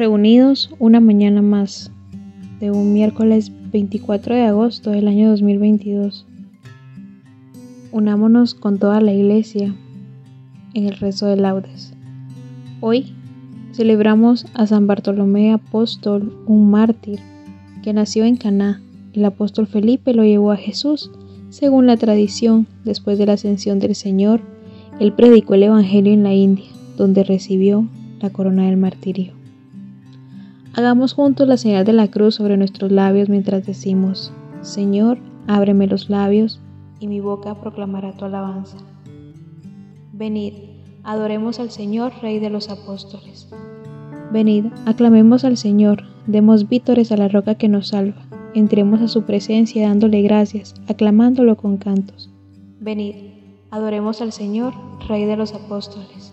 reunidos una mañana más de un miércoles 24 de agosto del año 2022. Unámonos con toda la iglesia en el rezo de laudes. Hoy celebramos a San Bartolomé Apóstol, un mártir que nació en Caná. El apóstol Felipe lo llevó a Jesús. Según la tradición, después de la ascensión del Señor, él predicó el Evangelio en la India, donde recibió la corona del martirio. Hagamos juntos la señal de la cruz sobre nuestros labios mientras decimos, Señor, ábreme los labios y mi boca proclamará tu alabanza. Venid, adoremos al Señor, Rey de los apóstoles. Venid, aclamemos al Señor, demos vítores a la roca que nos salva, entremos a su presencia dándole gracias, aclamándolo con cantos. Venid, adoremos al Señor, Rey de los apóstoles.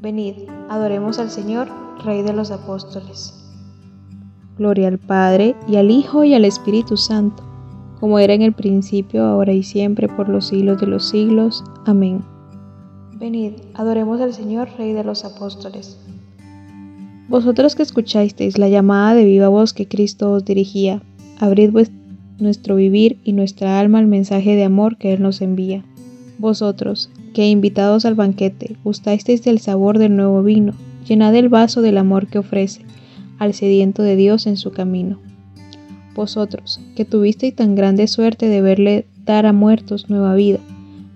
Venid, adoremos al Señor, Rey de los apóstoles. Gloria al Padre, y al Hijo, y al Espíritu Santo, como era en el principio, ahora y siempre, por los siglos de los siglos. Amén. Venid, adoremos al Señor, Rey de los apóstoles. Vosotros que escuchasteis la llamada de viva voz que Cristo os dirigía, abrid nuestro vivir y nuestra alma al mensaje de amor que Él nos envía. Vosotros, que invitados al banquete, gustasteis del sabor del nuevo vino, llenad el vaso del amor que ofrece al sediento de Dios en su camino. Vosotros, que tuvisteis tan grande suerte de verle dar a muertos nueva vida,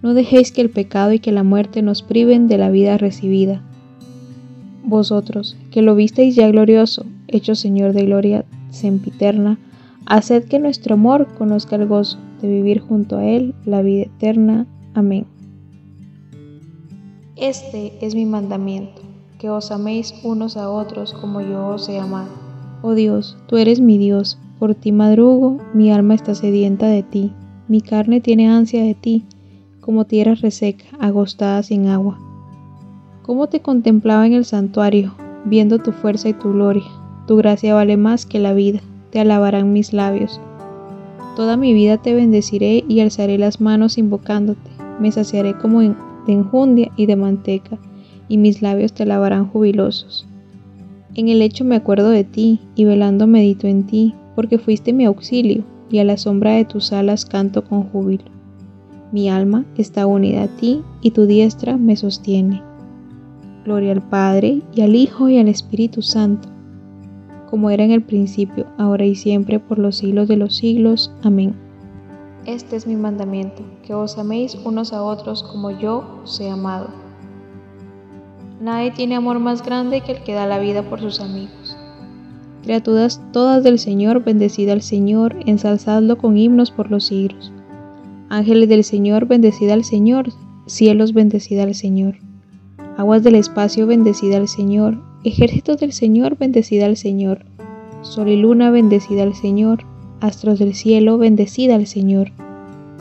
no dejéis que el pecado y que la muerte nos priven de la vida recibida. Vosotros, que lo visteis ya glorioso, hecho Señor de gloria sempiterna, haced que nuestro amor conozca el gozo de vivir junto a Él la vida eterna. Amén. Este es mi mandamiento que os améis unos a otros como yo os he amado. Oh Dios, tú eres mi Dios, por ti madrugo, mi alma está sedienta de ti, mi carne tiene ansia de ti, como tierra reseca, agostada sin agua. ¿Cómo te contemplaba en el santuario, viendo tu fuerza y tu gloria? Tu gracia vale más que la vida, te alabarán mis labios. Toda mi vida te bendeciré y alzaré las manos invocándote, me saciaré como de enjundia y de manteca y mis labios te lavarán jubilosos. En el hecho me acuerdo de ti, y velando medito en ti, porque fuiste mi auxilio, y a la sombra de tus alas canto con júbilo. Mi alma está unida a ti y tu diestra me sostiene. Gloria al Padre y al Hijo y al Espíritu Santo, como era en el principio, ahora y siempre, por los siglos de los siglos. Amén. Este es mi mandamiento, que os améis unos a otros como yo os he amado. Nadie tiene amor más grande que el que da la vida por sus amigos. Criaturas todas del Señor, bendecida al Señor, ensalzadlo con himnos por los siglos. Ángeles del Señor, bendecida al Señor, cielos, bendecida al Señor. Aguas del espacio, bendecida al Señor, ejércitos del Señor, bendecida al Señor. Sol y luna, bendecida al Señor, astros del cielo, bendecida al Señor.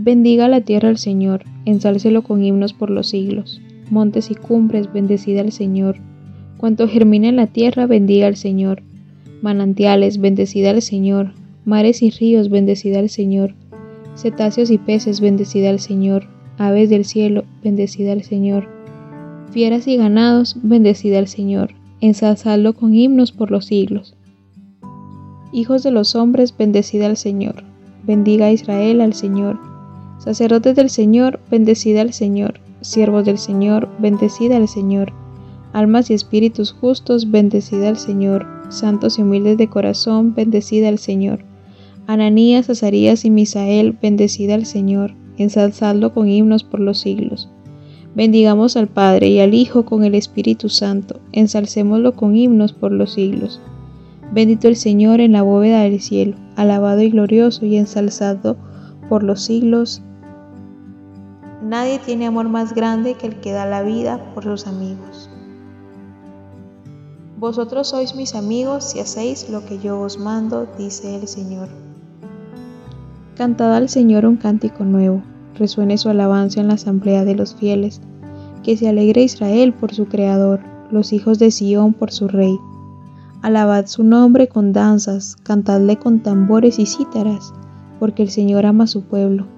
Bendiga la tierra al Señor, ensálcelo con himnos por los siglos. Montes y cumbres, bendecida al Señor. Cuanto germina en la tierra, bendiga al Señor. Manantiales, bendecida al Señor, mares y ríos, bendecida al Señor, cetáceos y peces, bendecida al Señor, aves del cielo, bendecida al Señor, fieras y ganados, bendecida al Señor, ensalzadlo con himnos por los siglos. Hijos de los hombres, bendecida al Señor, bendiga a Israel al Señor, sacerdotes del Señor, bendecida al Señor, siervos del Señor, bendecida al Señor, almas y espíritus justos, bendecida al Señor, santos y humildes de corazón, bendecida al Señor. Ananías, Azarías y Misael, bendecida al Señor, ensalzadlo con himnos por los siglos. Bendigamos al Padre y al Hijo con el Espíritu Santo, ensalcémoslo con himnos por los siglos. Bendito el Señor en la bóveda del cielo, alabado y glorioso y ensalzado por los siglos. Nadie tiene amor más grande que el que da la vida por sus amigos. Vosotros sois mis amigos si hacéis lo que yo os mando, dice el Señor. Cantad al Señor un cántico nuevo, resuene su alabanza en la asamblea de los fieles, que se alegre Israel por su Creador, los hijos de Sión por su Rey. Alabad su nombre con danzas, cantadle con tambores y cítaras, porque el Señor ama a su pueblo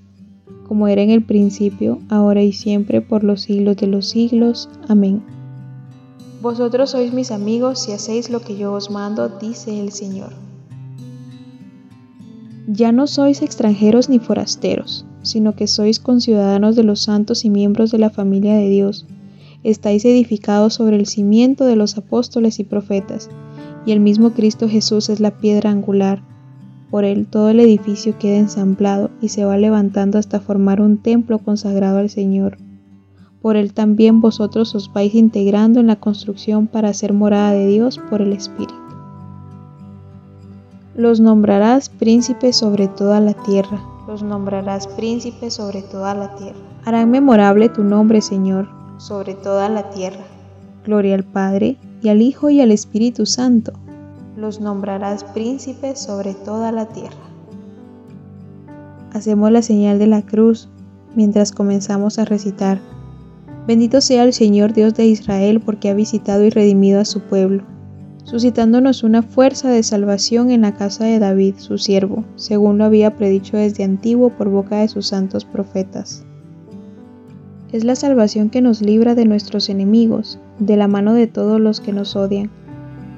como era en el principio, ahora y siempre, por los siglos de los siglos. Amén. Vosotros sois mis amigos si hacéis lo que yo os mando, dice el Señor. Ya no sois extranjeros ni forasteros, sino que sois conciudadanos de los santos y miembros de la familia de Dios. Estáis edificados sobre el cimiento de los apóstoles y profetas, y el mismo Cristo Jesús es la piedra angular. Por él todo el edificio queda ensamblado y se va levantando hasta formar un templo consagrado al Señor por él también vosotros os vais integrando en la construcción para ser morada de Dios por el Espíritu. Los nombrarás príncipes sobre toda la tierra, los nombrarás príncipes sobre toda la tierra. Harán memorable tu nombre, Señor, sobre toda la tierra. Gloria al Padre, y al Hijo, y al Espíritu Santo. Los nombrarás príncipes sobre toda la tierra. Hacemos la señal de la cruz mientras comenzamos a recitar Bendito sea el Señor Dios de Israel porque ha visitado y redimido a su pueblo, suscitándonos una fuerza de salvación en la casa de David, su siervo, según lo había predicho desde antiguo por boca de sus santos profetas. Es la salvación que nos libra de nuestros enemigos, de la mano de todos los que nos odian,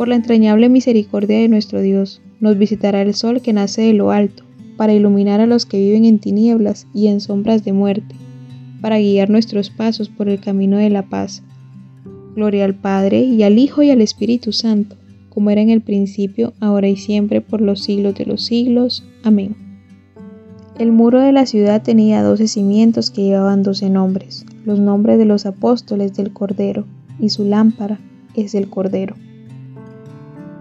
Por la entrañable misericordia de nuestro Dios, nos visitará el sol que nace de lo alto, para iluminar a los que viven en tinieblas y en sombras de muerte, para guiar nuestros pasos por el camino de la paz. Gloria al Padre, y al Hijo, y al Espíritu Santo, como era en el principio, ahora y siempre, por los siglos de los siglos. Amén. El muro de la ciudad tenía doce cimientos que llevaban doce nombres, los nombres de los apóstoles del Cordero, y su lámpara es el Cordero.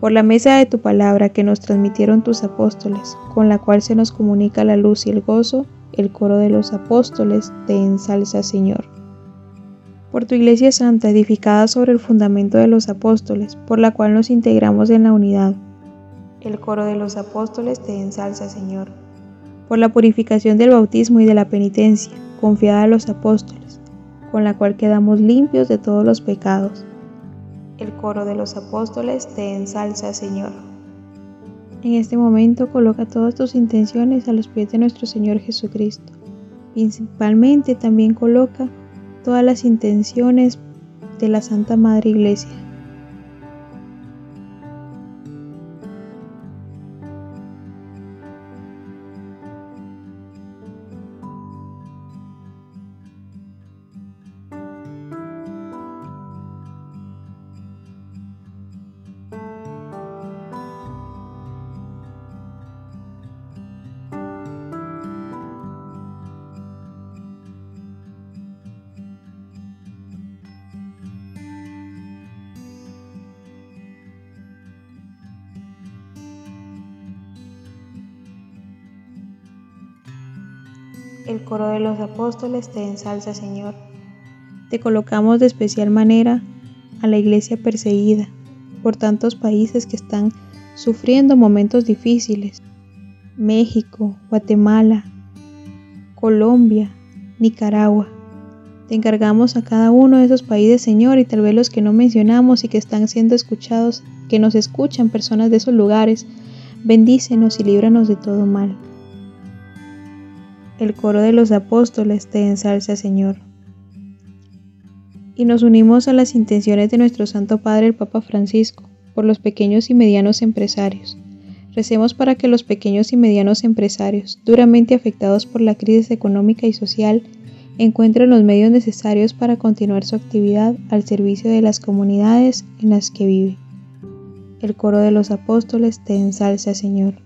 Por la mesa de tu palabra que nos transmitieron tus apóstoles, con la cual se nos comunica la luz y el gozo, el coro de los apóstoles te ensalza, Señor. Por tu Iglesia Santa, edificada sobre el fundamento de los apóstoles, por la cual nos integramos en la unidad. El coro de los apóstoles te ensalza, Señor. Por la purificación del bautismo y de la penitencia, confiada a los apóstoles, con la cual quedamos limpios de todos los pecados. El coro de los apóstoles te ensalza, Señor. En este momento coloca todas tus intenciones a los pies de nuestro Señor Jesucristo. Principalmente también coloca todas las intenciones de la Santa Madre Iglesia. El coro de los apóstoles te ensalza, Señor. Te colocamos de especial manera a la iglesia perseguida por tantos países que están sufriendo momentos difíciles. México, Guatemala, Colombia, Nicaragua. Te encargamos a cada uno de esos países, Señor, y tal vez los que no mencionamos y que están siendo escuchados, que nos escuchan personas de esos lugares. Bendícenos y líbranos de todo mal. El coro de los apóstoles te ensalza, Señor. Y nos unimos a las intenciones de nuestro Santo Padre el Papa Francisco por los pequeños y medianos empresarios. Recemos para que los pequeños y medianos empresarios, duramente afectados por la crisis económica y social, encuentren los medios necesarios para continuar su actividad al servicio de las comunidades en las que vive. El coro de los apóstoles te ensalza, Señor.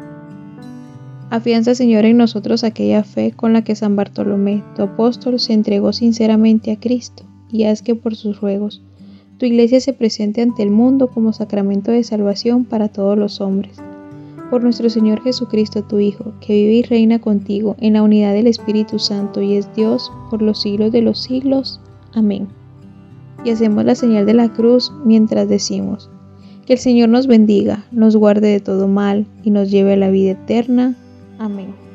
Afianza, Señor, en nosotros aquella fe con la que San Bartolomé, tu apóstol, se entregó sinceramente a Cristo, y haz que por sus ruegos tu iglesia se presente ante el mundo como sacramento de salvación para todos los hombres. Por nuestro Señor Jesucristo, tu Hijo, que vive y reina contigo en la unidad del Espíritu Santo y es Dios por los siglos de los siglos. Amén. Y hacemos la señal de la cruz mientras decimos, que el Señor nos bendiga, nos guarde de todo mal y nos lleve a la vida eterna. Amém.